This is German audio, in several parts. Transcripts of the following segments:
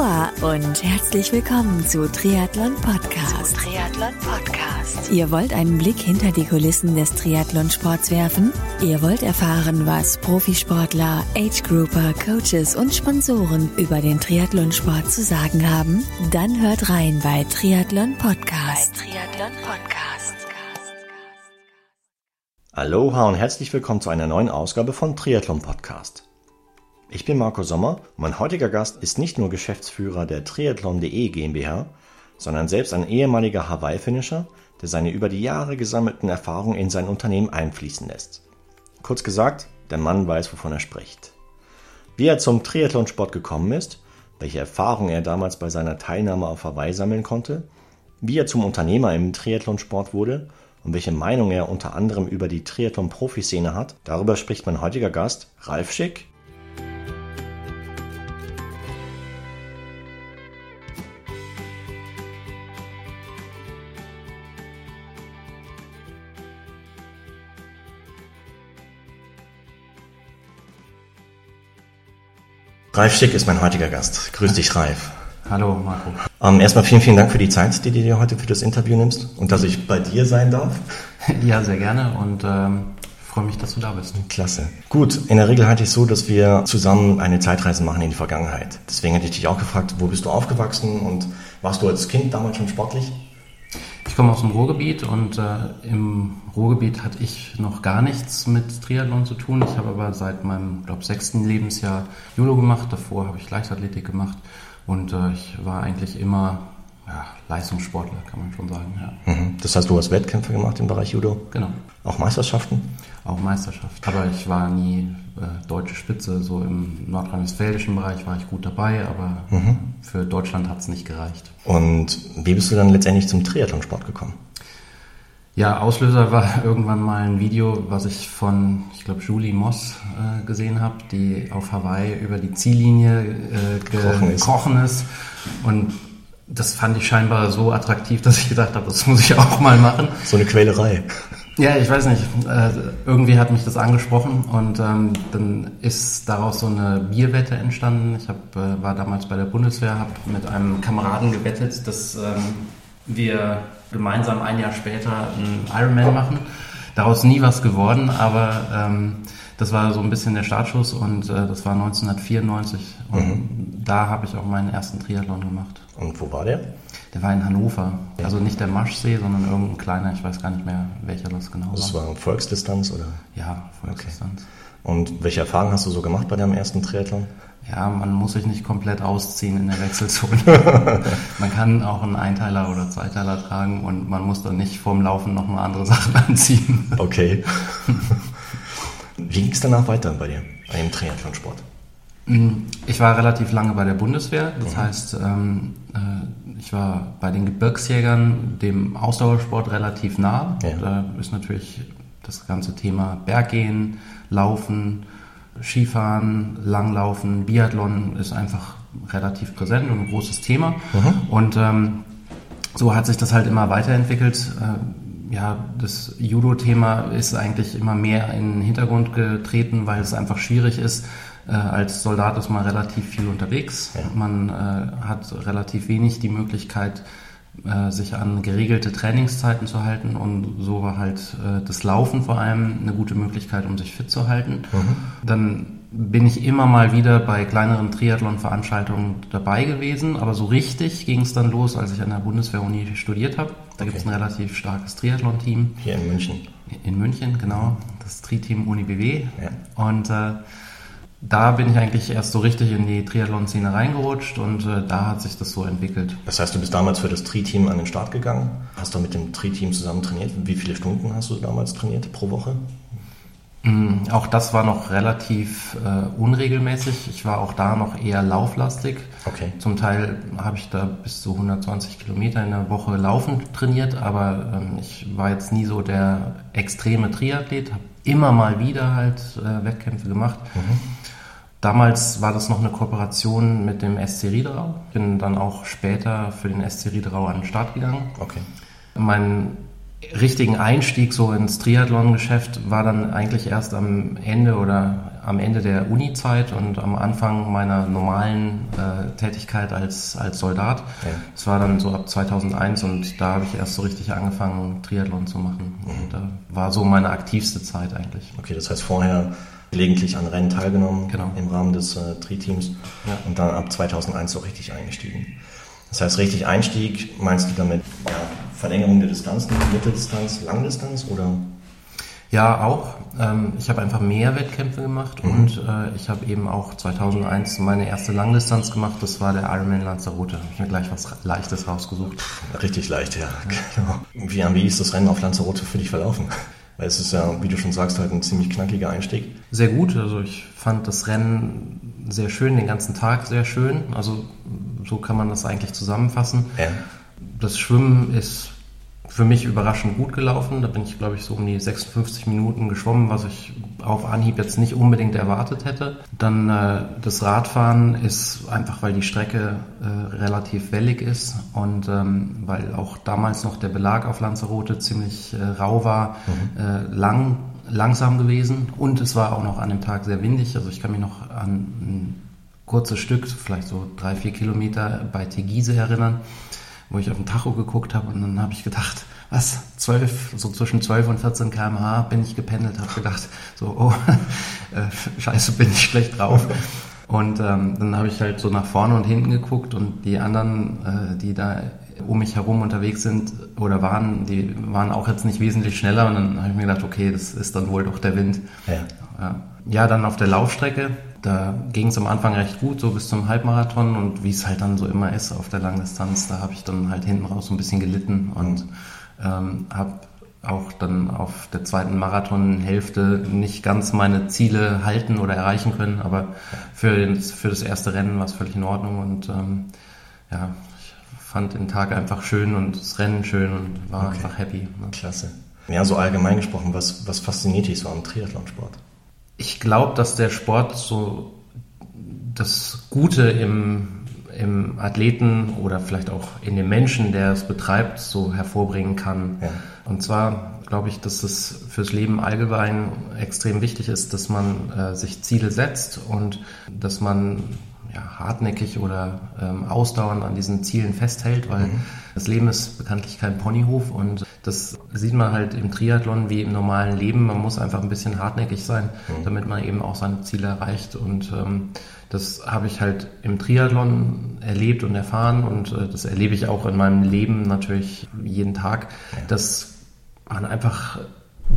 Aloha und herzlich willkommen zu Triathlon Podcast. Zu Triathlon Podcast. Ihr wollt einen Blick hinter die Kulissen des Triathlonsports werfen? Ihr wollt erfahren, was Profisportler, Age-Grouper, Coaches und Sponsoren über den Triathlonsport zu sagen haben? Dann hört rein bei Triathlon Podcast. Bei Triathlon Podcast. Aloha und herzlich willkommen zu einer neuen Ausgabe von Triathlon Podcast. Ich bin Marco Sommer mein heutiger Gast ist nicht nur Geschäftsführer der Triathlon.de GmbH, sondern selbst ein ehemaliger Hawaii-Finisher, der seine über die Jahre gesammelten Erfahrungen in sein Unternehmen einfließen lässt. Kurz gesagt, der Mann weiß, wovon er spricht. Wie er zum Triathlonsport gekommen ist, welche Erfahrungen er damals bei seiner Teilnahme auf Hawaii sammeln konnte, wie er zum Unternehmer im Triathlonsport wurde und welche Meinung er unter anderem über die Triathlon-Profiszene hat, darüber spricht mein heutiger Gast Ralf Schick. Ralf Schick ist mein heutiger Gast. Grüß dich, Ralf. Hallo, Marco. Ähm, erstmal vielen, vielen Dank für die Zeit, die du dir heute für das Interview nimmst und dass ich bei dir sein darf. Ja, sehr gerne und ähm, freue mich, dass du da bist. Klasse. Gut, in der Regel halte ich so, dass wir zusammen eine Zeitreise machen in die Vergangenheit. Deswegen hätte ich dich auch gefragt, wo bist du aufgewachsen und warst du als Kind damals schon sportlich? Ich komme aus dem Ruhrgebiet und äh, im Ruhrgebiet hatte ich noch gar nichts mit Triathlon zu tun. Ich habe aber seit meinem, glaube sechsten Lebensjahr Judo gemacht. Davor habe ich Leichtathletik gemacht und äh, ich war eigentlich immer ja, Leistungssportler, kann man schon sagen. Ja. Mhm. Das heißt, du hast Wettkämpfe gemacht im Bereich Judo? Genau. Auch Meisterschaften? Auch Meisterschaft. Aber ich war nie äh, deutsche Spitze. So im nordrhein-westfälischen Bereich war ich gut dabei, aber mhm. für Deutschland hat es nicht gereicht. Und wie bist du dann letztendlich zum Triathlonsport gekommen? Ja, Auslöser war irgendwann mal ein Video, was ich von, ich glaube, Julie Moss äh, gesehen habe, die auf Hawaii über die Ziellinie äh, gekrochen ist. Kochen ist. Und das fand ich scheinbar so attraktiv, dass ich gedacht habe, das muss ich auch mal machen. So eine Quälerei. Ja, ich weiß nicht. Äh, irgendwie hat mich das angesprochen und ähm, dann ist daraus so eine Bierwette entstanden. Ich hab, äh, war damals bei der Bundeswehr, habe mit einem Kameraden gewettet, dass ähm, wir gemeinsam ein Jahr später einen Ironman machen. Daraus nie was geworden, aber ähm, das war so ein bisschen der Startschuss und äh, das war 1994 und mhm. da habe ich auch meinen ersten Triathlon gemacht. Und wo war der? Der war in Hannover. Also nicht der Maschsee, sondern irgendein kleiner, ich weiß gar nicht mehr, welcher das genau war. Das war Volksdistanz oder? Ja, Volksdistanz. Okay. Und welche Erfahrungen hast du so gemacht bei deinem ersten Triathlon? Ja, man muss sich nicht komplett ausziehen in der Wechselzone. man kann auch einen Einteiler oder Zweiteiler tragen und man muss dann nicht vorm Laufen nochmal andere Sachen anziehen. Okay. Wie ging es danach weiter bei dir, bei dem Triathlonsport? Ich war relativ lange bei der Bundeswehr, das mhm. heißt, ähm, äh, ich war bei den Gebirgsjägern, dem Ausdauersport relativ nah. Ja. Da ist natürlich das ganze Thema Berggehen, Laufen, Skifahren, Langlaufen, Biathlon ist einfach relativ präsent und ein großes Thema. Mhm. Und ähm, so hat sich das halt immer weiterentwickelt. Äh, ja, das Judo-Thema ist eigentlich immer mehr in den Hintergrund getreten, weil es einfach schwierig ist. Äh, als Soldat ist man relativ viel unterwegs. Ja. Man äh, hat relativ wenig die Möglichkeit, äh, sich an geregelte Trainingszeiten zu halten und so war halt äh, das Laufen vor allem eine gute Möglichkeit, um sich fit zu halten. Mhm. Dann bin ich immer mal wieder bei kleineren Triathlon-Veranstaltungen dabei gewesen, aber so richtig ging es dann los, als ich an der Bundeswehr-Uni studiert habe. Da okay. gibt es ein relativ starkes Triathlon-Team. Hier in München. In München, genau. Das Tri-Team Uni BW. Ja. Und äh, da bin ich eigentlich erst so richtig in die Triathlon-Szene reingerutscht und äh, da hat sich das so entwickelt. Das heißt, du bist damals für das Tri-Team an den Start gegangen, hast du mit dem Tri-Team zusammen trainiert. Wie viele Stunden hast du damals trainiert pro Woche? Mm, auch das war noch relativ äh, unregelmäßig. Ich war auch da noch eher lauflastig. Okay. Zum Teil habe ich da bis zu 120 Kilometer in der Woche laufen trainiert, aber ähm, ich war jetzt nie so der extreme Triathlet, habe immer mal wieder halt äh, Wettkämpfe gemacht. Mhm. Damals war das noch eine Kooperation mit dem SC Riederau. Bin dann auch später für den SC Riederau an den Start gegangen. Okay. Mein richtigen Einstieg so ins Triathlon-Geschäft war dann eigentlich erst am Ende oder am Ende der Uni-Zeit und am Anfang meiner normalen äh, Tätigkeit als, als Soldat. Ja. war dann so ab 2001 und da habe ich erst so richtig angefangen, Triathlon zu machen. Und da war so meine aktivste Zeit eigentlich. Okay, das heißt vorher gelegentlich an Rennen teilgenommen genau. im Rahmen des äh, Tri-Teams ja. und dann ab 2001 so richtig eingestiegen. Das heißt, richtig Einstieg, meinst du damit ja, Verlängerung der Distanzen, Mitteldistanz, Langdistanz oder? Ja, auch. Ähm, ich habe einfach mehr Wettkämpfe gemacht mhm. und äh, ich habe eben auch 2001 meine erste Langdistanz gemacht. Das war der Ironman Lanzarote. Habe ich mir gleich was Leichtes rausgesucht. Richtig leicht, ja. Genau. Wie, wie ist das Rennen auf Lanzarote für dich verlaufen? Weil es ist ja, wie du schon sagst, halt ein ziemlich knackiger Einstieg. Sehr gut. Also ich fand das Rennen sehr schön, den ganzen Tag sehr schön. Also so kann man das eigentlich zusammenfassen. Ja. Das Schwimmen ist für mich überraschend gut gelaufen. Da bin ich, glaube ich, so um die 56 Minuten geschwommen, was ich auf Anhieb jetzt nicht unbedingt erwartet hätte. Dann äh, das Radfahren ist einfach, weil die Strecke äh, relativ wellig ist und ähm, weil auch damals noch der Belag auf Lanzarote ziemlich äh, rau war, mhm. Äh, lang, langsam gewesen und es war auch noch an dem Tag sehr windig. Also ich kann mich noch an ein kurzes Stück, vielleicht so drei, vier Kilometer bei Tegise erinnern wo ich auf den Tacho geguckt habe und dann habe ich gedacht, was, 12, so zwischen 12 und 14 km/h bin ich gependelt, habe gedacht, so, oh, äh, scheiße, bin ich schlecht drauf. Und ähm, dann habe ich halt so nach vorne und hinten geguckt und die anderen, äh, die da um mich herum unterwegs sind oder waren, die waren auch jetzt nicht wesentlich schneller und dann habe ich mir gedacht, okay, das ist dann wohl doch der Wind. Ja, ja dann auf der Laufstrecke da ging es am Anfang recht gut, so bis zum Halbmarathon und wie es halt dann so immer ist auf der Langdistanz, da habe ich dann halt hinten raus so ein bisschen gelitten und ähm, habe auch dann auf der zweiten Marathonhälfte nicht ganz meine Ziele halten oder erreichen können, aber für, für das erste Rennen war es völlig in Ordnung und ähm, ja, ich fand den Tag einfach schön und das Rennen schön und war okay. einfach happy. Ne? Klasse. Ja, so allgemein gesprochen, was, was fasziniert dich so am Triathlonsport? Ich glaube, dass der Sport so das Gute im, im Athleten oder vielleicht auch in dem Menschen, der es betreibt, so hervorbringen kann. Ja. Und zwar glaube ich, dass es fürs Leben allgemein extrem wichtig ist, dass man äh, sich Ziele setzt und dass man ja, hartnäckig oder ähm, ausdauernd an diesen Zielen festhält, weil mhm. das Leben ist bekanntlich kein Ponyhof und das sieht man halt im Triathlon wie im normalen Leben. Man muss einfach ein bisschen hartnäckig sein, mhm. damit man eben auch seine Ziele erreicht und ähm, das habe ich halt im Triathlon erlebt und erfahren und äh, das erlebe ich auch in meinem Leben natürlich jeden Tag, ja. dass man einfach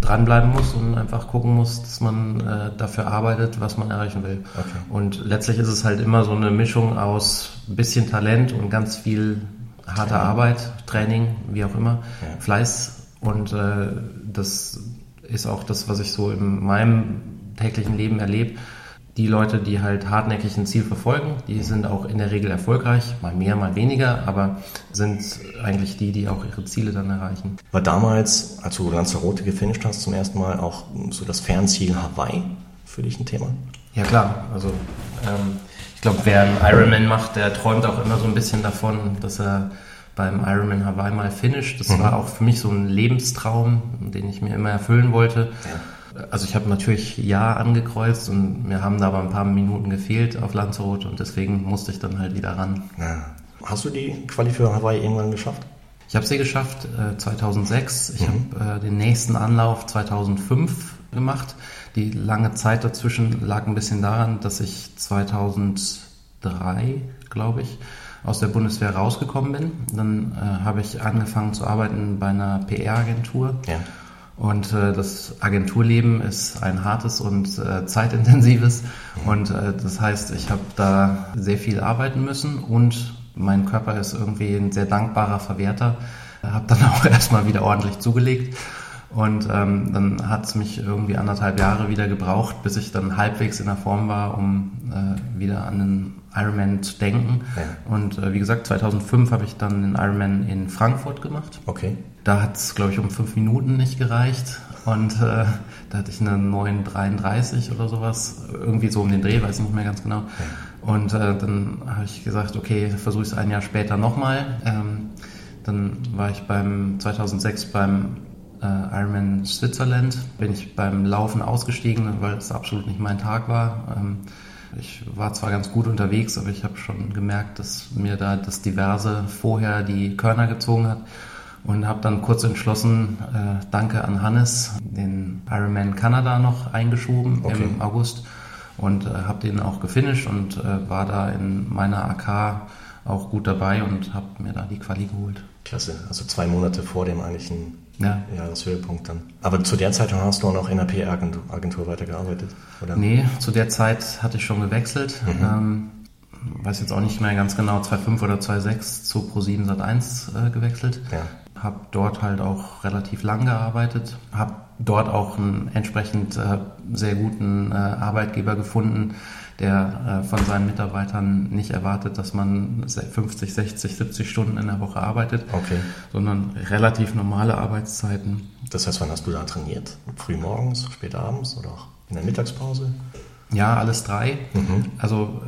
dranbleiben muss und einfach gucken muss, dass man äh, dafür arbeitet, was man erreichen will. Okay. Und letztlich ist es halt immer so eine Mischung aus bisschen Talent und ganz viel harter. Arbeit, Training, wie auch immer, ja. Fleiß. Und äh, das ist auch das, was ich so in meinem täglichen Leben erlebe die Leute, die halt hartnäckig ein Ziel verfolgen, die sind auch in der Regel erfolgreich, mal mehr, mal weniger, aber sind eigentlich die, die auch ihre Ziele dann erreichen. War damals, als du Lanzarote gefinisht hast, zum ersten Mal auch so das Fernziel Hawaii für dich ein Thema? Ja klar, also ähm, ich glaube, wer einen Ironman macht, der träumt auch immer so ein bisschen davon, dass er beim Ironman Hawaii mal finisht. Das mhm. war auch für mich so ein Lebenstraum, den ich mir immer erfüllen wollte. Ja also ich habe natürlich Ja angekreuzt und mir haben da aber ein paar Minuten gefehlt auf Lanzarote und deswegen musste ich dann halt wieder ran. Ja. Hast du die Quali für Hawaii irgendwann geschafft? Ich habe sie geschafft äh, 2006. Ich mhm. habe äh, den nächsten Anlauf 2005 gemacht. Die lange Zeit dazwischen lag ein bisschen daran, dass ich 2003, glaube ich, aus der Bundeswehr rausgekommen bin. Dann äh, habe ich angefangen zu arbeiten bei einer PR-Agentur. Ja und äh, das Agenturleben ist ein hartes und äh, zeitintensives. Und äh, das heißt, ich habe da sehr viel arbeiten müssen und mein Körper ist irgendwie ein sehr dankbarer Verwerter. Habe dann auch erstmal wieder ordentlich zugelegt. Und ähm, dann hat es mich irgendwie anderthalb Jahre wieder gebraucht, bis ich dann halbwegs in der Form war, um äh, wieder an den Ironman zu denken. Ja. Und äh, wie gesagt, 2005 habe ich dann den Ironman in Frankfurt gemacht. Okay. Da hat es, glaube ich, um fünf Minuten nicht gereicht. Und äh, da hatte ich eine 9,33 oder sowas. Irgendwie so um den Dreh, weiß ich nicht mehr ganz genau. Und äh, dann habe ich gesagt, okay, versuche ich es ein Jahr später nochmal. Ähm, dann war ich beim 2006 beim äh, Ironman Switzerland bin ich beim Laufen ausgestiegen, weil es absolut nicht mein Tag war. Ähm, ich war zwar ganz gut unterwegs, aber ich habe schon gemerkt, dass mir da das Diverse vorher die Körner gezogen hat und habe dann kurz entschlossen, äh, danke an Hannes, den Ironman Kanada noch eingeschoben okay. im August und äh, habe den auch gefinisht und äh, war da in meiner AK auch gut dabei und habe mir da die Quali geholt. Klasse, also zwei Monate vor dem eigentlichen ja. Jahreshöhepunkt dann. Aber zu der Zeit hast du auch noch in der PR-Agentur weitergearbeitet, oder? Nee, zu der Zeit hatte ich schon gewechselt. Mhm. Ähm, weiß jetzt auch nicht mehr ganz genau, 2.5 oder 2.6 zu Pro7 Sat1 äh, gewechselt. Ja. Habe dort halt auch relativ lang gearbeitet, habe dort auch einen entsprechend äh, sehr guten äh, Arbeitgeber gefunden, der äh, von seinen Mitarbeitern nicht erwartet, dass man 50, 60, 70 Stunden in der Woche arbeitet, okay. sondern relativ normale Arbeitszeiten. Das heißt, wann hast du da trainiert? Früh morgens, spät abends oder auch in der Mittagspause? Ja, alles drei. Mhm. Also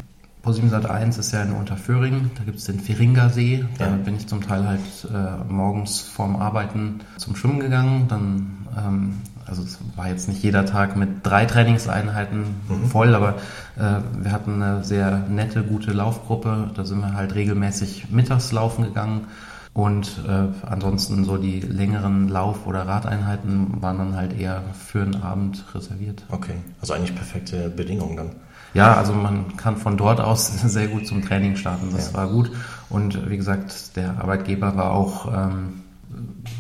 ProSieben Sat 1 ist ja in Unterföhring, da gibt es den Feringersee. Da ja. bin ich zum Teil halt äh, morgens vorm Arbeiten zum Schwimmen gegangen. Dann, ähm, also es war jetzt nicht jeder Tag mit drei Trainingseinheiten mhm. voll, aber äh, wir hatten eine sehr nette, gute Laufgruppe. Da sind wir halt regelmäßig mittags laufen gegangen. Und äh, ansonsten so die längeren Lauf- oder Radeinheiten waren dann halt eher für den Abend reserviert. Okay, also eigentlich perfekte Bedingungen dann. Ja, also man kann von dort aus sehr gut zum Training starten. Das ja. war gut. Und wie gesagt, der Arbeitgeber war auch ähm,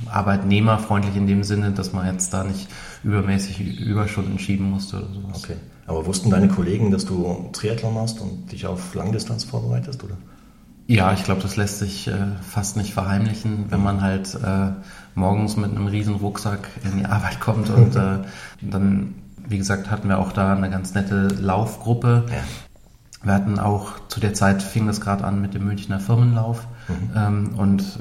arbeitnehmerfreundlich in dem Sinne, dass man jetzt da nicht übermäßig Überstunden schieben musste oder sowas. Okay. Aber wussten deine Kollegen, dass du Triathlon machst und dich auf Langdistanz vorbereitest, oder? Ja, ich glaube, das lässt sich äh, fast nicht verheimlichen, wenn man halt äh, morgens mit einem riesen Rucksack in die Arbeit kommt und äh, dann wie gesagt, hatten wir auch da eine ganz nette Laufgruppe. Ja. Wir hatten auch zu der Zeit fing das gerade an mit dem Münchner Firmenlauf mhm. ähm, und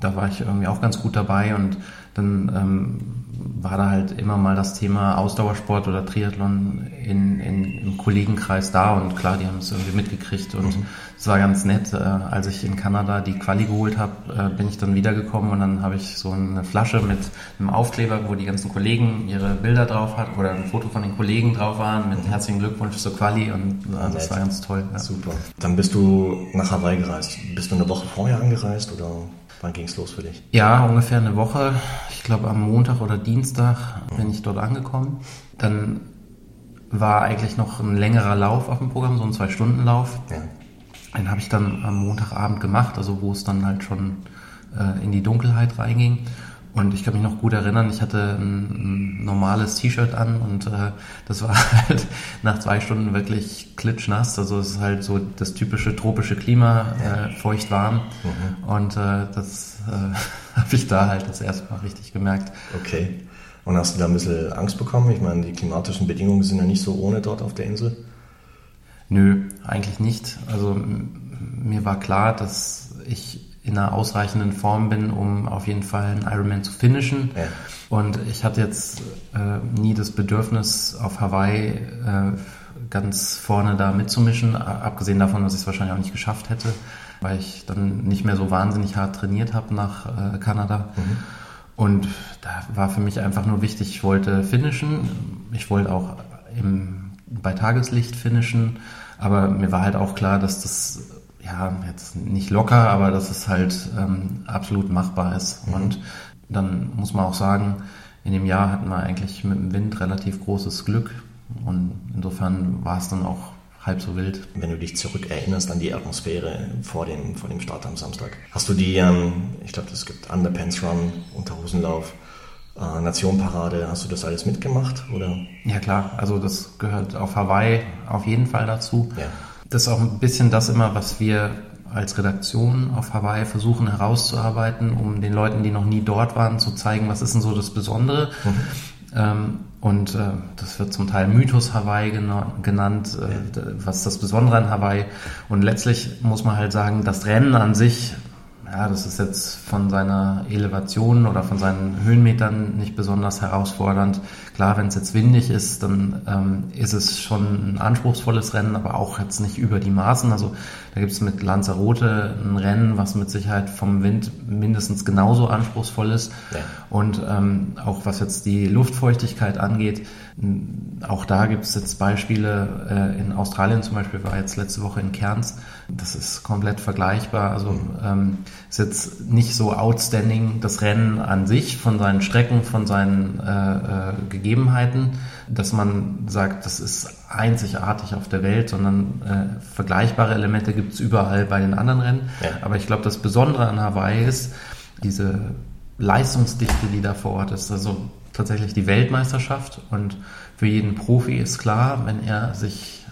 da war ich irgendwie auch ganz gut dabei und dann ähm, war da halt immer mal das Thema Ausdauersport oder Triathlon in, in, im Kollegenkreis da und klar, die haben es irgendwie mitgekriegt und mhm. es war ganz nett. Äh, als ich in Kanada die Quali geholt habe, äh, bin ich dann wiedergekommen und dann habe ich so eine Flasche mit einem Aufkleber, wo die ganzen Kollegen ihre Bilder drauf hatten oder ein Foto von den Kollegen drauf waren mit mhm. herzlichen Glückwunsch zur Quali und äh, das war ganz toll. Ja. Super. Dann bist du nach Hawaii gereist. Bist du eine Woche vorher angereist oder? Wann ging es los für dich? Ja, ungefähr eine Woche. Ich glaube, am Montag oder Dienstag bin ich dort angekommen. Dann war eigentlich noch ein längerer Lauf auf dem Programm, so ein Zwei-Stunden-Lauf. Ja. Den habe ich dann am Montagabend gemacht, also wo es dann halt schon äh, in die Dunkelheit reinging. Und ich kann mich noch gut erinnern, ich hatte ein, ein normales T-Shirt an und äh, das war halt nach zwei Stunden wirklich klitschnass. Also es ist halt so das typische tropische Klima, äh, feucht warm. Mhm. Und äh, das äh, habe ich da halt das erste Mal richtig gemerkt. Okay. Und hast du da ein bisschen Angst bekommen? Ich meine, die klimatischen Bedingungen sind ja nicht so ohne dort auf der Insel. Nö, eigentlich nicht. Also mir war klar, dass ich in einer ausreichenden Form bin, um auf jeden Fall einen Ironman zu finishen. Ja. Und ich hatte jetzt äh, nie das Bedürfnis, auf Hawaii äh, ganz vorne da mitzumischen, abgesehen davon, dass ich es wahrscheinlich auch nicht geschafft hätte, weil ich dann nicht mehr so wahnsinnig hart trainiert habe nach äh, Kanada. Mhm. Und da war für mich einfach nur wichtig, ich wollte finishen. Ich wollte auch im, bei Tageslicht finishen. Aber mir war halt auch klar, dass das ja, jetzt nicht locker, aber dass es halt ähm, absolut machbar ist. Mhm. Und dann muss man auch sagen, in dem Jahr hatten wir eigentlich mit dem Wind relativ großes Glück und insofern war es dann auch halb so wild. Wenn du dich zurück erinnerst an die Atmosphäre vor dem, vor dem Start am Samstag, hast du die, ähm, ich glaube, es gibt Underpants Run, Unterhosenlauf, äh, Nationparade, hast du das alles mitgemacht? Oder? Ja klar, also das gehört auf Hawaii auf jeden Fall dazu. Ja. Das ist auch ein bisschen das immer, was wir als Redaktion auf Hawaii versuchen herauszuarbeiten, um den Leuten, die noch nie dort waren, zu zeigen, was ist denn so das Besondere. Mhm. Ähm, und äh, das wird zum Teil Mythos Hawaii genannt, äh, was ist das Besondere an Hawaii. Und letztlich muss man halt sagen, das Rennen an sich, ja, das ist jetzt von seiner Elevation oder von seinen Höhenmetern nicht besonders herausfordernd. Klar, wenn es jetzt windig ist, dann ähm, ist es schon ein anspruchsvolles Rennen, aber auch jetzt nicht über die Maßen. Also da gibt es mit Lanzarote ein Rennen, was mit Sicherheit vom Wind mindestens genauso anspruchsvoll ist. Ja. Und ähm, auch was jetzt die Luftfeuchtigkeit angeht, auch da gibt es jetzt Beispiele. Äh, in Australien zum Beispiel war jetzt letzte Woche in Cairns. Das ist komplett vergleichbar. Also mhm. ähm, ist jetzt nicht so outstanding das Rennen an sich von seinen Strecken, von seinen äh, äh, Gegebenheiten, dass man sagt, das ist einzigartig auf der Welt, sondern äh, vergleichbare Elemente gibt es überall bei den anderen Rennen. Ja. Aber ich glaube, das Besondere an Hawaii ist diese Leistungsdichte, die da vor Ort ist. Also tatsächlich die Weltmeisterschaft und für jeden Profi ist klar, wenn er sich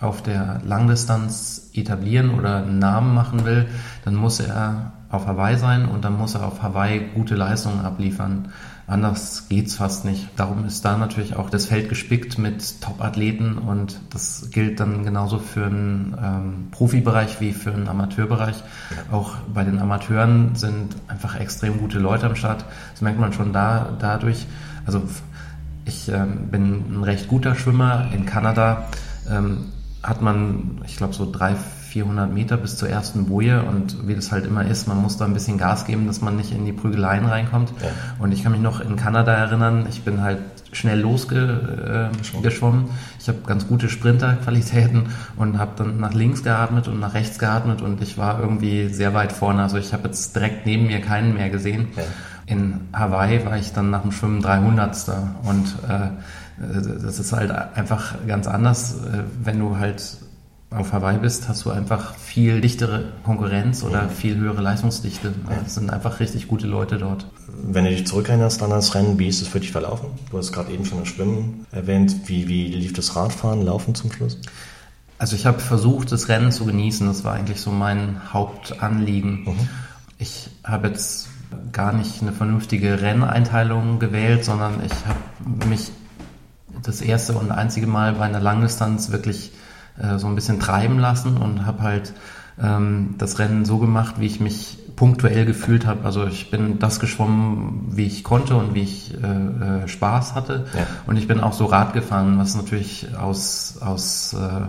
auf der Langdistanz etablieren oder einen Namen machen will, dann muss er auf Hawaii sein und dann muss er auf Hawaii gute Leistungen abliefern. Anders geht's fast nicht. Darum ist da natürlich auch das Feld gespickt mit Top-Athleten und das gilt dann genauso für einen ähm, Profibereich wie für einen Amateurbereich. Auch bei den Amateuren sind einfach extrem gute Leute am Start. Das merkt man schon da dadurch. Also ich ähm, bin ein recht guter Schwimmer. In Kanada ähm, hat man, ich glaube, so drei, 400 Meter bis zur ersten Boje und wie das halt immer ist, man muss da ein bisschen Gas geben, dass man nicht in die Prügeleien reinkommt. Ja. Und ich kann mich noch in Kanada erinnern, ich bin halt schnell losgeschwommen. Äh, ich habe ganz gute Sprinterqualitäten und habe dann nach links geatmet und nach rechts geatmet und ich war irgendwie sehr weit vorne. Also ich habe jetzt direkt neben mir keinen mehr gesehen. Ja. In Hawaii war ich dann nach dem Schwimmen 300. Und äh, das ist halt einfach ganz anders, wenn du halt auf Hawaii bist, hast du einfach viel dichtere Konkurrenz oder mhm. viel höhere Leistungsdichte. Ja. Es sind einfach richtig gute Leute dort. Wenn du dich zurückerinnerst an das Rennen, wie ist es für dich verlaufen? Du hast gerade eben schon das Schwimmen erwähnt. Wie, wie lief das Radfahren, Laufen zum Schluss? Also ich habe versucht, das Rennen zu genießen. Das war eigentlich so mein Hauptanliegen. Mhm. Ich habe jetzt gar nicht eine vernünftige Renneinteilung gewählt, sondern ich habe mich das erste und einzige Mal bei einer Langdistanz wirklich äh, so ein bisschen treiben lassen und habe halt ähm, das Rennen so gemacht, wie ich mich punktuell gefühlt habe. Also ich bin das geschwommen, wie ich konnte und wie ich äh, äh, Spaß hatte. Ja. Und ich bin auch so Rad gefahren, was natürlich aus, aus äh,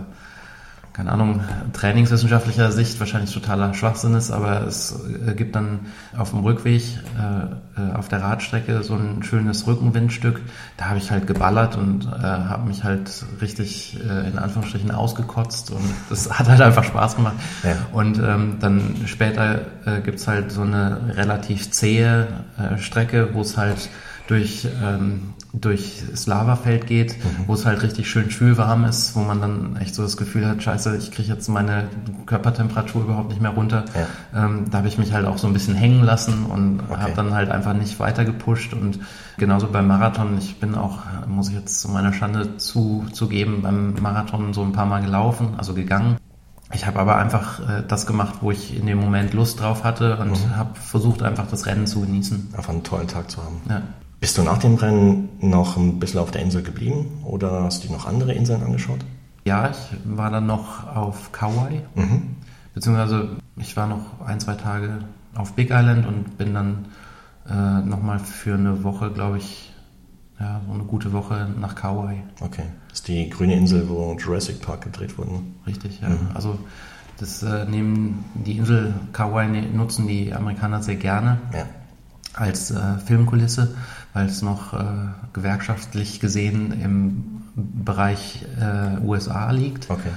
keine Ahnung, trainingswissenschaftlicher Sicht wahrscheinlich totaler Schwachsinn ist, aber es äh, gibt dann auf dem Rückweg äh, äh, auf der Radstrecke so ein schönes Rückenwindstück. Da habe ich halt geballert und äh, habe mich halt richtig äh, in Anführungsstrichen ausgekotzt und das hat halt einfach Spaß gemacht. Ja. Und ähm, dann später äh, gibt's halt so eine relativ zähe äh, Strecke, wo es halt durch, ähm, durch das Lavafeld geht, mhm. wo es halt richtig schön schwülwarm ist, wo man dann echt so das Gefühl hat, scheiße, ich kriege jetzt meine Körpertemperatur überhaupt nicht mehr runter. Ja. Ähm, da habe ich mich halt auch so ein bisschen hängen lassen und okay. habe dann halt einfach nicht weiter gepusht. Und genauso beim Marathon, ich bin auch, muss ich jetzt zu meiner Schande zu, zugeben, beim Marathon so ein paar Mal gelaufen, also gegangen. Ich habe aber einfach äh, das gemacht, wo ich in dem Moment Lust drauf hatte und mhm. habe versucht, einfach das Rennen zu genießen. Einfach einen tollen Tag zu haben. Ja. Bist du nach dem Rennen noch ein bisschen auf der Insel geblieben oder hast du noch andere Inseln angeschaut? Ja, ich war dann noch auf Kauai, mhm. beziehungsweise ich war noch ein, zwei Tage auf Big Island und bin dann äh, nochmal für eine Woche, glaube ich, ja, so eine gute Woche nach Kauai. Okay. Das ist die grüne Insel, wo Jurassic Park gedreht wurde. Ne? Richtig, ja. Mhm. Also das äh, nehmen die Insel Kauai ne, nutzen die Amerikaner sehr gerne ja. als äh, Filmkulisse weil es noch äh, gewerkschaftlich gesehen im Bereich äh, USA liegt. Okay.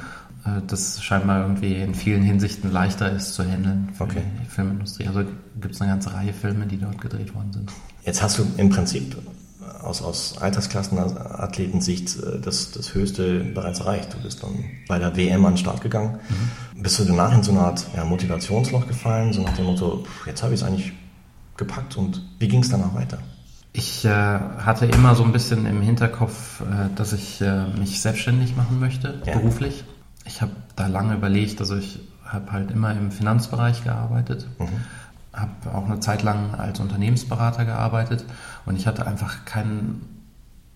Äh, das scheinbar irgendwie in vielen Hinsichten leichter ist zu handeln für okay. die Filmindustrie. Also gibt es eine ganze Reihe Filme, die dort gedreht worden sind. Jetzt hast du im Prinzip aus, aus Altersklassenathletensicht äh, das, das Höchste bereits erreicht. Du bist dann bei der WM an den Start gegangen. Mhm. Bist du danach in so eine Art ja, Motivationsloch gefallen, so nach dem Motto, jetzt habe ich es eigentlich gepackt und wie ging es danach weiter? Ich äh, hatte immer so ein bisschen im Hinterkopf, äh, dass ich äh, mich selbstständig machen möchte, ja. beruflich. Ich habe da lange überlegt, also ich habe halt immer im Finanzbereich gearbeitet, mhm. habe auch eine Zeit lang als Unternehmensberater gearbeitet und ich hatte einfach keinen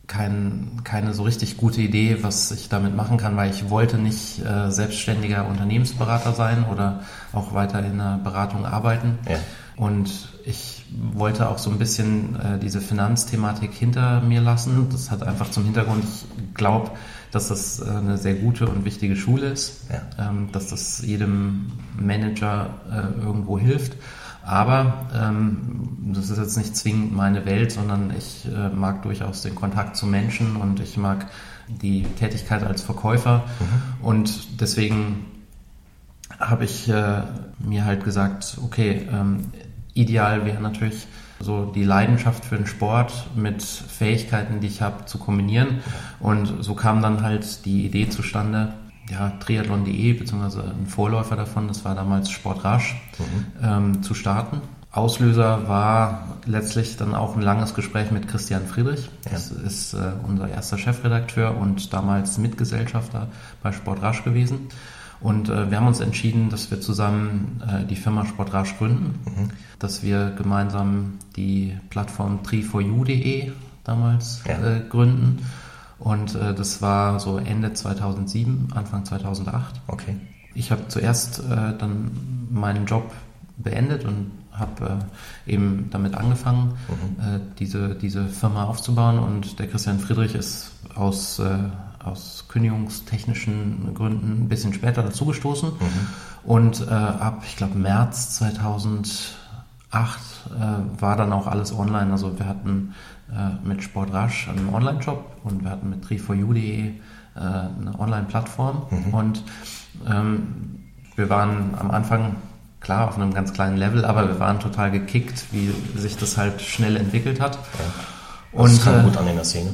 kein, keine so richtig gute Idee, was ich damit machen kann, weil ich wollte nicht äh, selbstständiger Unternehmensberater sein oder auch weiter in der Beratung arbeiten. Ja. Und ich wollte auch so ein bisschen äh, diese Finanzthematik hinter mir lassen. Das hat einfach zum Hintergrund, ich glaube, dass das äh, eine sehr gute und wichtige Schule ist, ja. ähm, dass das jedem Manager äh, irgendwo hilft. Aber ähm, das ist jetzt nicht zwingend meine Welt, sondern ich äh, mag durchaus den Kontakt zu Menschen und ich mag die Tätigkeit als Verkäufer. Mhm. Und deswegen habe ich äh, mir halt gesagt, okay, ähm, ideal wäre natürlich so die Leidenschaft für den Sport mit Fähigkeiten, die ich habe, zu kombinieren. Und so kam dann halt die Idee zustande, ja, triathlon.de, beziehungsweise ein Vorläufer davon, das war damals Sportrasch, mhm. ähm, zu starten. Auslöser war letztlich dann auch ein langes Gespräch mit Christian Friedrich. Das ja. ist äh, unser erster Chefredakteur und damals Mitgesellschafter bei Sportrasch gewesen. Und äh, wir haben uns entschieden, dass wir zusammen äh, die Firma Sportrasch gründen, mhm. dass wir gemeinsam die Plattform tri4u.de damals ja. äh, gründen und äh, das war so Ende 2007, Anfang 2008. Okay. Ich habe zuerst äh, dann meinen Job beendet und habe äh, eben damit angefangen, mhm. äh, diese, diese Firma aufzubauen. Und der Christian Friedrich ist aus, äh, aus kündigungstechnischen Gründen ein bisschen später dazugestoßen. Mhm. Und äh, ab, ich glaube, März 2008 äh, war dann auch alles online. Also wir hatten äh, mit Sportrasch einen Online-Shop und wir hatten mit tri4u.de äh, eine Online-Plattform mhm. und ähm, wir waren am Anfang klar auf einem ganz kleinen Level, aber wir waren total gekickt, wie sich das halt schnell entwickelt hat. Ja. Und, das kam äh, gut an in der Szene.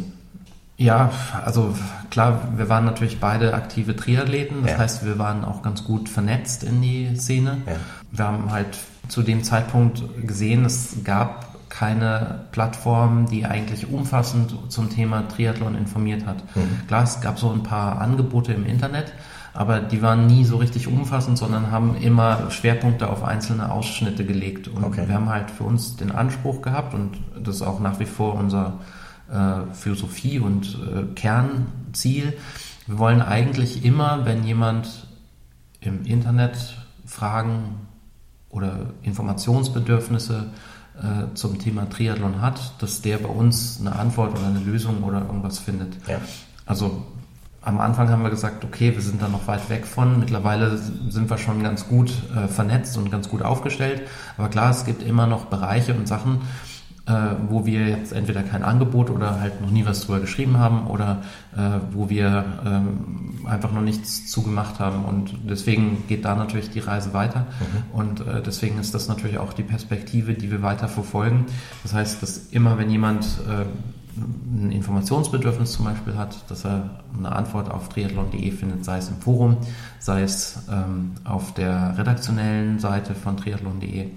Ja, also klar, wir waren natürlich beide aktive Triathleten. Das ja. heißt, wir waren auch ganz gut vernetzt in die Szene. Ja. Wir haben halt zu dem Zeitpunkt gesehen, es gab keine Plattform, die eigentlich umfassend zum Thema Triathlon informiert hat. Mhm. Klar, es gab so ein paar Angebote im Internet, aber die waren nie so richtig umfassend, sondern haben immer Schwerpunkte auf einzelne Ausschnitte gelegt. Und okay. wir haben halt für uns den Anspruch gehabt, und das ist auch nach wie vor unser äh, Philosophie und äh, Kernziel. Wir wollen eigentlich immer, wenn jemand im Internet Fragen oder Informationsbedürfnisse äh, zum Thema Triathlon hat, dass der bei uns eine Antwort oder eine Lösung oder irgendwas findet. Ja. Also am Anfang haben wir gesagt, okay, wir sind da noch weit weg von. Mittlerweile sind wir schon ganz gut äh, vernetzt und ganz gut aufgestellt. Aber klar, es gibt immer noch Bereiche und Sachen, wo wir jetzt entweder kein Angebot oder halt noch nie was drüber geschrieben haben oder äh, wo wir ähm, einfach noch nichts zugemacht haben. Und deswegen geht da natürlich die Reise weiter. Mhm. Und äh, deswegen ist das natürlich auch die Perspektive, die wir weiter verfolgen. Das heißt, dass immer wenn jemand äh, ein Informationsbedürfnis zum Beispiel hat, dass er eine Antwort auf triathlon.de findet, sei es im Forum, sei es ähm, auf der redaktionellen Seite von triathlon.de. Ja.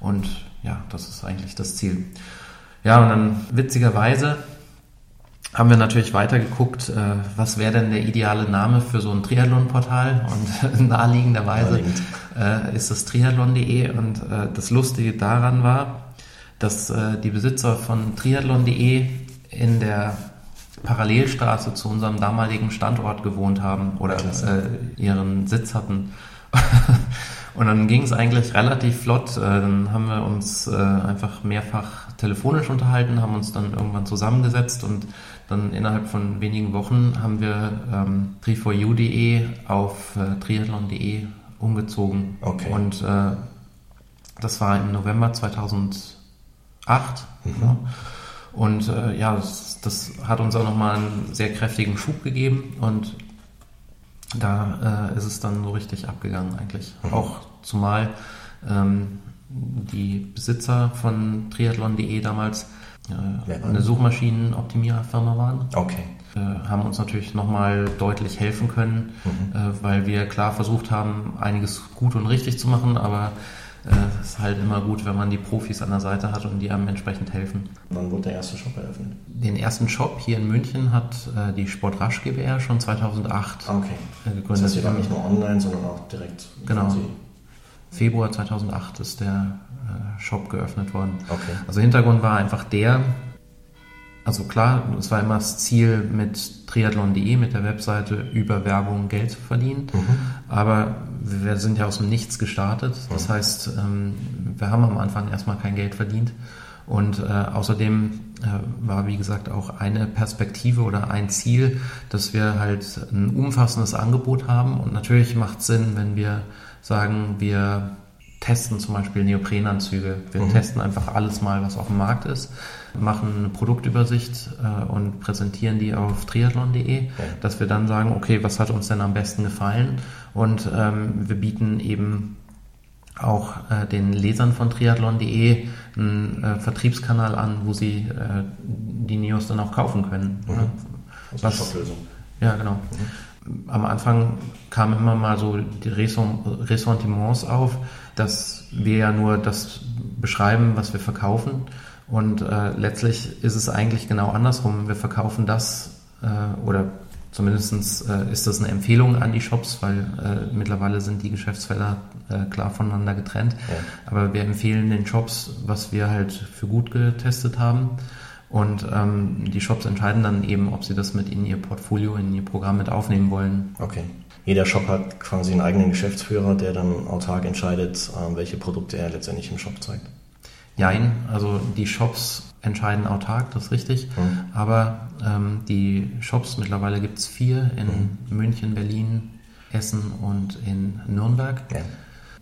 Und ja, das ist eigentlich das Ziel. Ja, und dann witzigerweise haben wir natürlich weitergeguckt, äh, was wäre denn der ideale Name für so ein Triathlon-Portal und naheliegenderweise äh, ist das triathlon.de und äh, das Lustige daran war, dass äh, die Besitzer von triathlon.de in der Parallelstraße zu unserem damaligen Standort gewohnt haben oder äh, ihren Sitz hatten. Und dann ging es eigentlich relativ flott. Äh, dann haben wir uns äh, einfach mehrfach telefonisch unterhalten, haben uns dann irgendwann zusammengesetzt und dann innerhalb von wenigen Wochen haben wir ähm, tri4u.de auf äh, triathlon.de umgezogen. Okay. Und äh, das war im November 2008. Mhm. Ja. Und äh, ja, das, das, hat uns auch nochmal einen sehr kräftigen Schub gegeben und da äh, ist es dann so richtig abgegangen eigentlich. Mhm. Auch zumal ähm, die Besitzer von triathlon.de damals äh, eine Suchmaschinenoptimiererfirma waren. Okay. Äh, haben uns natürlich nochmal deutlich helfen können, mhm. äh, weil wir klar versucht haben, einiges gut und richtig zu machen, aber es äh, ist halt immer gut, wenn man die Profis an der Seite hat und die einem entsprechend helfen. Wann wurde der erste Shop eröffnet? Den ersten Shop hier in München hat äh, die Sportrasch GbR schon 2008 okay. Äh, gegründet. Das heißt, ihr war nicht nur online, sondern auch direkt. Genau. Februar 2008 ist der äh, Shop geöffnet worden. Okay. Also Hintergrund war einfach der, also klar, es war immer das Ziel mit triathlon.de, mit der Webseite über Werbung Geld zu verdienen. Mhm. Aber wir sind ja aus dem Nichts gestartet. Das mhm. heißt, ähm, wir haben am Anfang erstmal kein Geld verdient. Und äh, außerdem äh, war, wie gesagt, auch eine Perspektive oder ein Ziel, dass wir halt ein umfassendes Angebot haben. Und natürlich macht es Sinn, wenn wir sagen, wir testen zum Beispiel Neoprenanzüge. Wir mhm. testen einfach alles mal, was auf dem Markt ist, machen eine Produktübersicht äh, und präsentieren die auf triathlon.de, dass wir dann sagen, okay, was hat uns denn am besten gefallen? Und ähm, wir bieten eben auch äh, den Lesern von triathlon.de einen äh, Vertriebskanal an, wo sie äh, die Neos dann auch kaufen können. Mhm. Ne? Was, ja, genau. Mhm. Am Anfang kamen immer mal so die Ressentiments auf, dass wir ja nur das beschreiben, was wir verkaufen. Und äh, letztlich ist es eigentlich genau andersrum. Wir verkaufen das äh, oder Zumindest äh, ist das eine Empfehlung an die Shops, weil äh, mittlerweile sind die Geschäftsfelder äh, klar voneinander getrennt. Ja. Aber wir empfehlen den Shops, was wir halt für gut getestet haben. Und ähm, die Shops entscheiden dann eben, ob sie das mit in ihr Portfolio, in ihr Programm mit aufnehmen wollen. Okay. Jeder Shop hat quasi einen eigenen Geschäftsführer, der dann autark entscheidet, äh, welche Produkte er letztendlich im Shop zeigt. Jein, also die Shops entscheiden autark, das ist richtig. Mhm. Aber ähm, die Shops, mittlerweile gibt es vier in mhm. München, Berlin, Essen und in Nürnberg. Ja.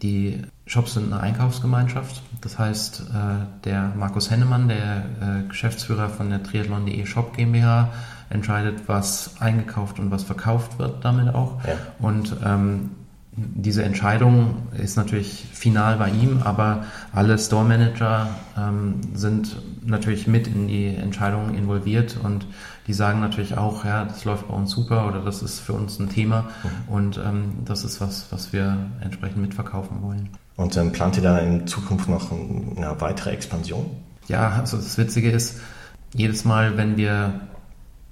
Die Shops sind eine Einkaufsgemeinschaft. Das heißt, äh, der Markus Hennemann, der äh, Geschäftsführer von der Triathlon.de Shop GmbH, entscheidet, was eingekauft und was verkauft wird damit auch. Ja. Und ähm, diese Entscheidung ist natürlich final bei ihm, aber alle Store Manager ähm, sind natürlich mit in die Entscheidung involviert und die sagen natürlich auch, ja, das läuft bei uns super oder das ist für uns ein Thema mhm. und ähm, das ist was, was wir entsprechend mitverkaufen wollen. Und ähm, plant ihr da in Zukunft noch eine weitere Expansion? Ja, also das Witzige ist, jedes Mal, wenn wir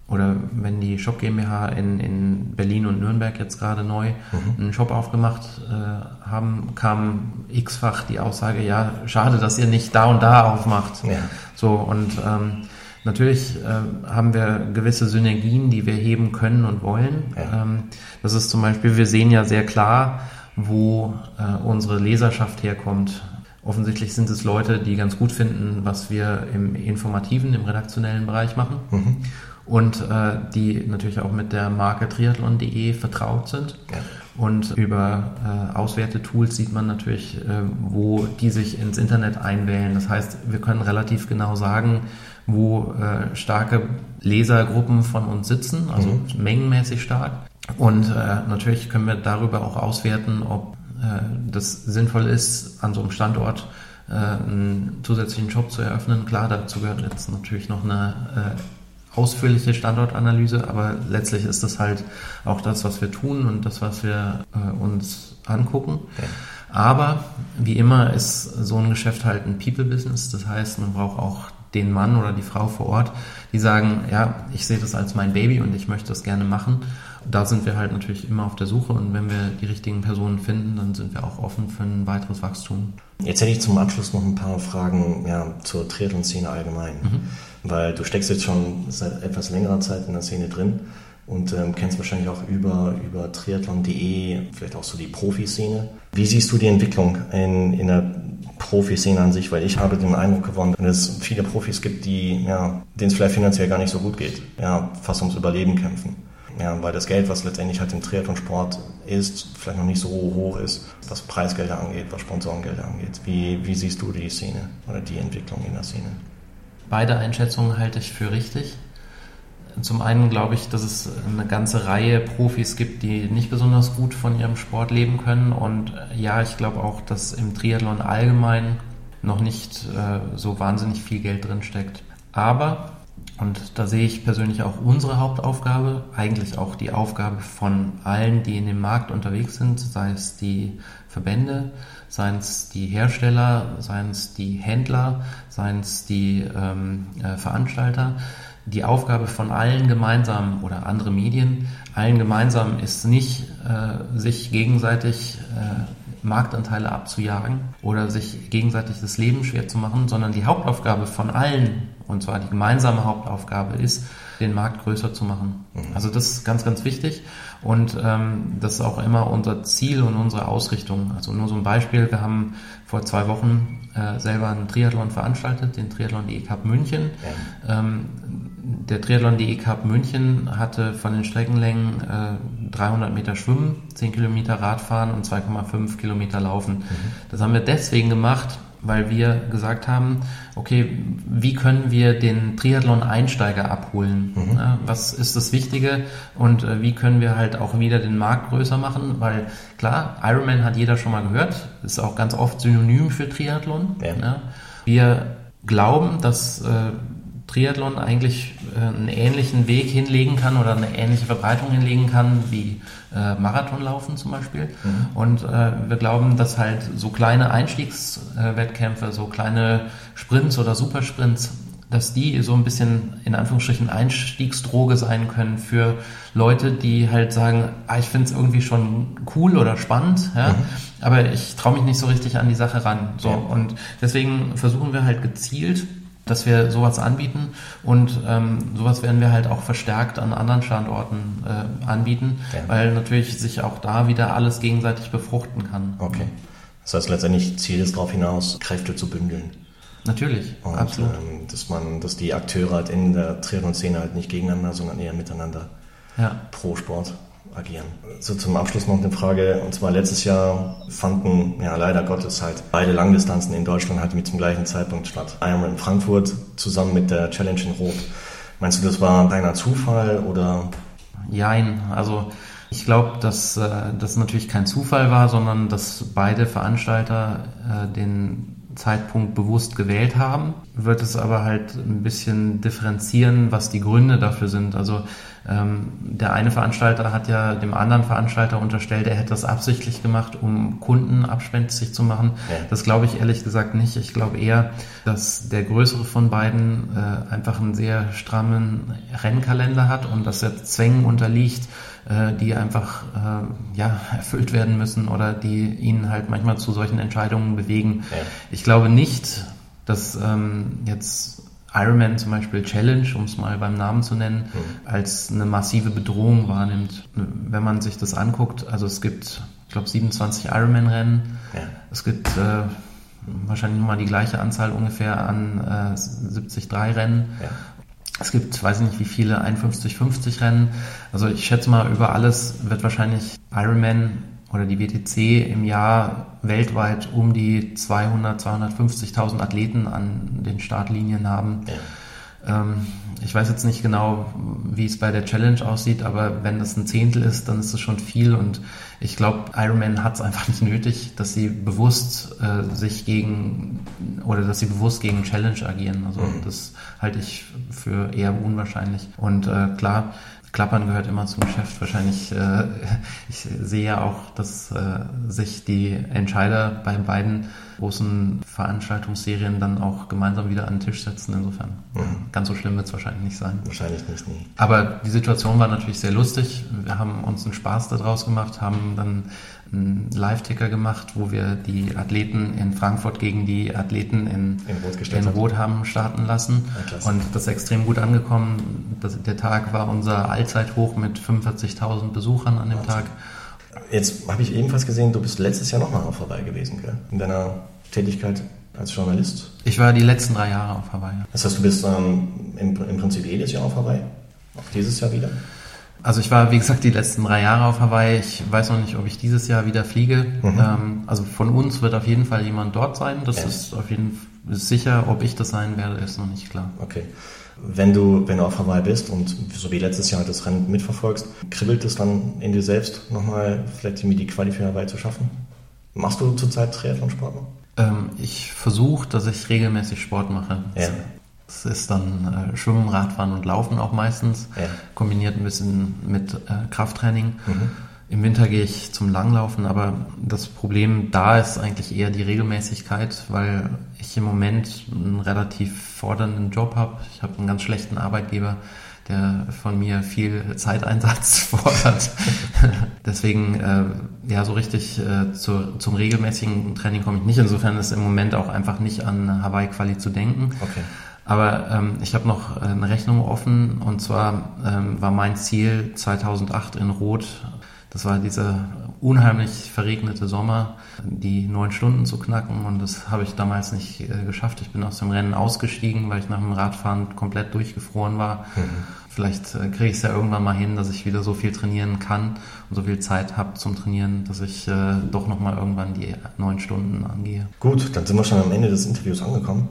oder wenn die Shop GmbH in, in Berlin und Nürnberg jetzt gerade neu mhm. einen Shop aufgemacht äh, haben, kam x-fach die Aussage, ja, schade, dass ihr nicht da und da aufmacht. Ja. So und ähm, natürlich äh, haben wir gewisse Synergien, die wir heben können und wollen. Ja. Ähm, das ist zum Beispiel, wir sehen ja sehr klar, wo äh, unsere Leserschaft herkommt. Offensichtlich sind es Leute, die ganz gut finden, was wir im informativen, im redaktionellen Bereich machen. Mhm und äh, die natürlich auch mit der Marke triathlon.de vertraut sind. Ja. Und über äh, Auswertetools sieht man natürlich, äh, wo die sich ins Internet einwählen. Das heißt, wir können relativ genau sagen, wo äh, starke Lesergruppen von uns sitzen, also mhm. mengenmäßig stark. Und äh, natürlich können wir darüber auch auswerten, ob äh, das sinnvoll ist, an so einem Standort äh, einen zusätzlichen Shop zu eröffnen. Klar, dazu gehört jetzt natürlich noch eine äh, ausführliche Standortanalyse, aber letztlich ist das halt auch das, was wir tun und das, was wir äh, uns angucken. Ja. Aber wie immer ist so ein Geschäft halt ein People-Business. Das heißt, man braucht auch den Mann oder die Frau vor Ort, die sagen, ja, ich sehe das als mein Baby und ich möchte das gerne machen. Da sind wir halt natürlich immer auf der Suche und wenn wir die richtigen Personen finden, dann sind wir auch offen für ein weiteres Wachstum. Jetzt hätte ich zum Abschluss noch ein paar Fragen ja, zur Triathlon-Szene allgemein. Mhm weil du steckst jetzt schon seit etwas längerer Zeit in der Szene drin und ähm, kennst wahrscheinlich auch über, über triathlon.de, vielleicht auch so die Profiszene. Wie siehst du die Entwicklung in, in der Profiszene an sich? Weil ich habe den Eindruck gewonnen, dass es viele Profis gibt, die, ja, denen es vielleicht finanziell gar nicht so gut geht, ja, fast ums Überleben kämpfen. Ja, weil das Geld, was letztendlich halt im Triathlonsport ist, vielleicht noch nicht so hoch ist, was Preisgelder angeht, was Sponsorengelder angeht. Wie, wie siehst du die Szene oder die Entwicklung in der Szene? Beide Einschätzungen halte ich für richtig. Zum einen glaube ich, dass es eine ganze Reihe Profis gibt, die nicht besonders gut von ihrem Sport leben können. Und äh, ja, ich glaube auch, dass im Triathlon allgemein noch nicht äh, so wahnsinnig viel Geld drin steckt. Aber, und da sehe ich persönlich auch unsere Hauptaufgabe, eigentlich auch die Aufgabe von allen, die in dem Markt unterwegs sind, sei es die Verbände, seien es die Hersteller, seien es die Händler, seien es die ähm, äh, Veranstalter. die Aufgabe von allen gemeinsam oder andere Medien, allen gemeinsam ist nicht, äh, sich gegenseitig äh, Marktanteile abzujagen oder sich gegenseitig das Leben schwer zu machen, sondern die Hauptaufgabe von allen, und zwar die gemeinsame Hauptaufgabe ist, den Markt größer zu machen. Mhm. Also das ist ganz, ganz wichtig und ähm, das ist auch immer unser Ziel und unsere Ausrichtung. Also nur so ein Beispiel, wir haben vor zwei Wochen äh, selber einen Triathlon veranstaltet, den Triathlon DE Cup München. Ja. Ähm, der Triathlon DE Cup München hatte von den Streckenlängen äh, 300 Meter Schwimmen, 10 Kilometer Radfahren und 2,5 Kilometer Laufen. Mhm. Das haben wir deswegen gemacht, weil wir gesagt haben, okay, wie können wir den Triathlon-Einsteiger abholen? Mhm. was ist das Wichtige und äh, wie können wir halt auch wieder den Markt größer machen? Weil klar, Ironman hat jeder schon mal gehört, ist auch ganz oft synonym für Triathlon. Ja. Wir glauben, dass äh, Triathlon eigentlich äh, einen ähnlichen Weg hinlegen kann oder eine ähnliche Verbreitung hinlegen kann wie äh, Marathonlaufen zum Beispiel. Mhm. Und äh, wir glauben, dass halt so kleine Einstiegswettkämpfe, so kleine Sprints oder Supersprints, dass die so ein bisschen in Anführungsstrichen Einstiegsdroge sein können für Leute, die halt sagen, ah, ich finde es irgendwie schon cool oder spannend, ja, mhm. aber ich traue mich nicht so richtig an die Sache ran. So ja. und deswegen versuchen wir halt gezielt dass wir sowas anbieten und ähm, sowas werden wir halt auch verstärkt an anderen Standorten äh, anbieten, ja. weil natürlich sich auch da wieder alles gegenseitig befruchten kann. Okay. Das heißt letztendlich Ziel ist darauf hinaus, Kräfte zu bündeln. Natürlich, und, absolut. Ähm, dass man, dass die Akteure halt in der Triathlon-Szene halt nicht gegeneinander, sondern eher miteinander ja. pro Sport agieren. So zum Abschluss noch eine Frage, und zwar letztes Jahr fanden, ja leider Gottes halt beide Langdistanzen in Deutschland halt mit zum gleichen Zeitpunkt statt. Einmal in Frankfurt zusammen mit der Challenge in Rot. Meinst du, das war reiner Zufall oder? Jein, also ich glaube, dass äh, das natürlich kein Zufall war, sondern dass beide Veranstalter äh, den Zeitpunkt bewusst gewählt haben, wird es aber halt ein bisschen differenzieren, was die Gründe dafür sind. Also ähm, der eine Veranstalter hat ja dem anderen Veranstalter unterstellt, er hätte das absichtlich gemacht, um Kunden abspenstig zu machen. Ja. Das glaube ich ehrlich gesagt nicht. Ich glaube eher, dass der größere von beiden äh, einfach einen sehr strammen Rennkalender hat und dass er Zwängen unterliegt, äh, die einfach äh, ja, erfüllt werden müssen oder die ihn halt manchmal zu solchen Entscheidungen bewegen. Ja. Ich glaube nicht, dass ähm, jetzt Ironman zum Beispiel Challenge, um es mal beim Namen zu nennen, mhm. als eine massive Bedrohung wahrnimmt. Wenn man sich das anguckt, also es gibt, ich glaube, 27 Ironman-Rennen. Ja. Es gibt äh, wahrscheinlich nochmal die gleiche Anzahl ungefähr an äh, 73 Rennen. Ja. Es gibt, weiß ich nicht wie viele, 51-50 Rennen. Also ich schätze mal, über alles wird wahrscheinlich Ironman oder die WTC im Jahr weltweit um die 200, 250.000 Athleten an den Startlinien haben. Ja. Ähm, ich weiß jetzt nicht genau, wie es bei der Challenge aussieht, aber wenn das ein Zehntel ist, dann ist das schon viel und ich glaube, Ironman hat es einfach nicht nötig, dass sie bewusst äh, sich gegen oder dass sie bewusst gegen Challenge agieren. Also mhm. das halte ich für eher unwahrscheinlich. Und äh, klar, Klappern gehört immer zum Geschäft. Wahrscheinlich, äh, ich sehe ja auch, dass äh, sich die Entscheider bei beiden großen Veranstaltungsserien dann auch gemeinsam wieder an den Tisch setzen. Insofern, mhm. ganz so schlimm wird es wahrscheinlich nicht sein. Wahrscheinlich nicht, nie. Aber die Situation war natürlich sehr lustig. Wir haben uns einen Spaß daraus gemacht, haben dann einen Live-Ticker gemacht, wo wir die Athleten in Frankfurt gegen die Athleten in, in, Rot, in Rot, haben starten lassen. Ja, und das ist extrem gut angekommen. Das, der Tag war unser Allzeithoch mit 45.000 Besuchern an dem Wahnsinn. Tag. Jetzt habe ich ebenfalls gesehen, du bist letztes Jahr nochmal auf Hawaii gewesen, gell? in deiner Tätigkeit als Journalist. Ich war die letzten drei Jahre auf Hawaii. Das heißt, du bist ähm, im, im Prinzip jedes Jahr auf Hawaii? Auch dieses Jahr wieder? Also ich war, wie gesagt, die letzten drei Jahre auf Hawaii. Ich weiß noch nicht, ob ich dieses Jahr wieder fliege. Mhm. Ähm, also von uns wird auf jeden Fall jemand dort sein. Das ja. ist auf jeden Fall sicher. Ob ich das sein werde, ist noch nicht klar. Okay. Wenn du, wenn du auf Hawaii bist und so wie letztes Jahr das Rennen mitverfolgst, kribbelt es dann in dir selbst nochmal, vielleicht irgendwie die Quali für Hawaii zu schaffen? Machst du zurzeit Triathlon-Sport noch? Ähm, ich versuche, dass ich regelmäßig Sport mache. Ja. Das ist dann äh, Schwimmen, Radfahren und Laufen auch meistens, ja. kombiniert ein bisschen mit äh, Krafttraining. Mhm. Im Winter gehe ich zum Langlaufen, aber das Problem da ist eigentlich eher die Regelmäßigkeit, weil ich im Moment einen relativ fordernden Job habe. Ich habe einen ganz schlechten Arbeitgeber, der von mir viel Zeiteinsatz fordert. Deswegen, äh, ja, so richtig äh, zu, zum regelmäßigen Training komme ich nicht. Insofern ist im Moment auch einfach nicht an Hawaii-Quali zu denken. Okay. Aber ähm, ich habe noch eine Rechnung offen und zwar ähm, war mein Ziel 2008 in Rot das war dieser unheimlich verregnete Sommer, die neun Stunden zu knacken und das habe ich damals nicht äh, geschafft. Ich bin aus dem Rennen ausgestiegen, weil ich nach dem Radfahren komplett durchgefroren war. Mhm. Vielleicht äh, kriege ich es ja irgendwann mal hin, dass ich wieder so viel trainieren kann und so viel Zeit habe zum Trainieren, dass ich äh, doch nochmal irgendwann die neun Stunden angehe. Gut, dann sind wir schon am Ende des Interviews angekommen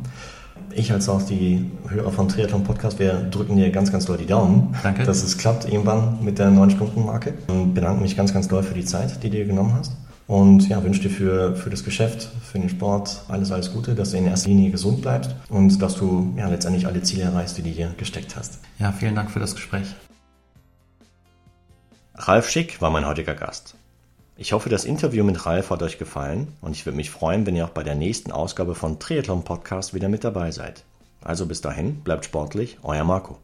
ich als auch die Hörer von Triathlon Podcast, wir drücken dir ganz, ganz doll die Daumen, Danke. dass es klappt irgendwann mit der 9-Stunden-Marke. Und bedanke mich ganz, ganz doll für die Zeit, die du dir genommen hast. Und ja, wünsche dir für, für das Geschäft, für den Sport alles, alles Gute, dass du in erster Linie gesund bleibst und dass du ja, letztendlich alle Ziele erreichst, die du dir gesteckt hast. Ja, vielen Dank für das Gespräch. Ralf Schick war mein heutiger Gast. Ich hoffe, das Interview mit Ralf hat euch gefallen und ich würde mich freuen, wenn ihr auch bei der nächsten Ausgabe von Triathlon Podcast wieder mit dabei seid. Also bis dahin, bleibt sportlich, euer Marco.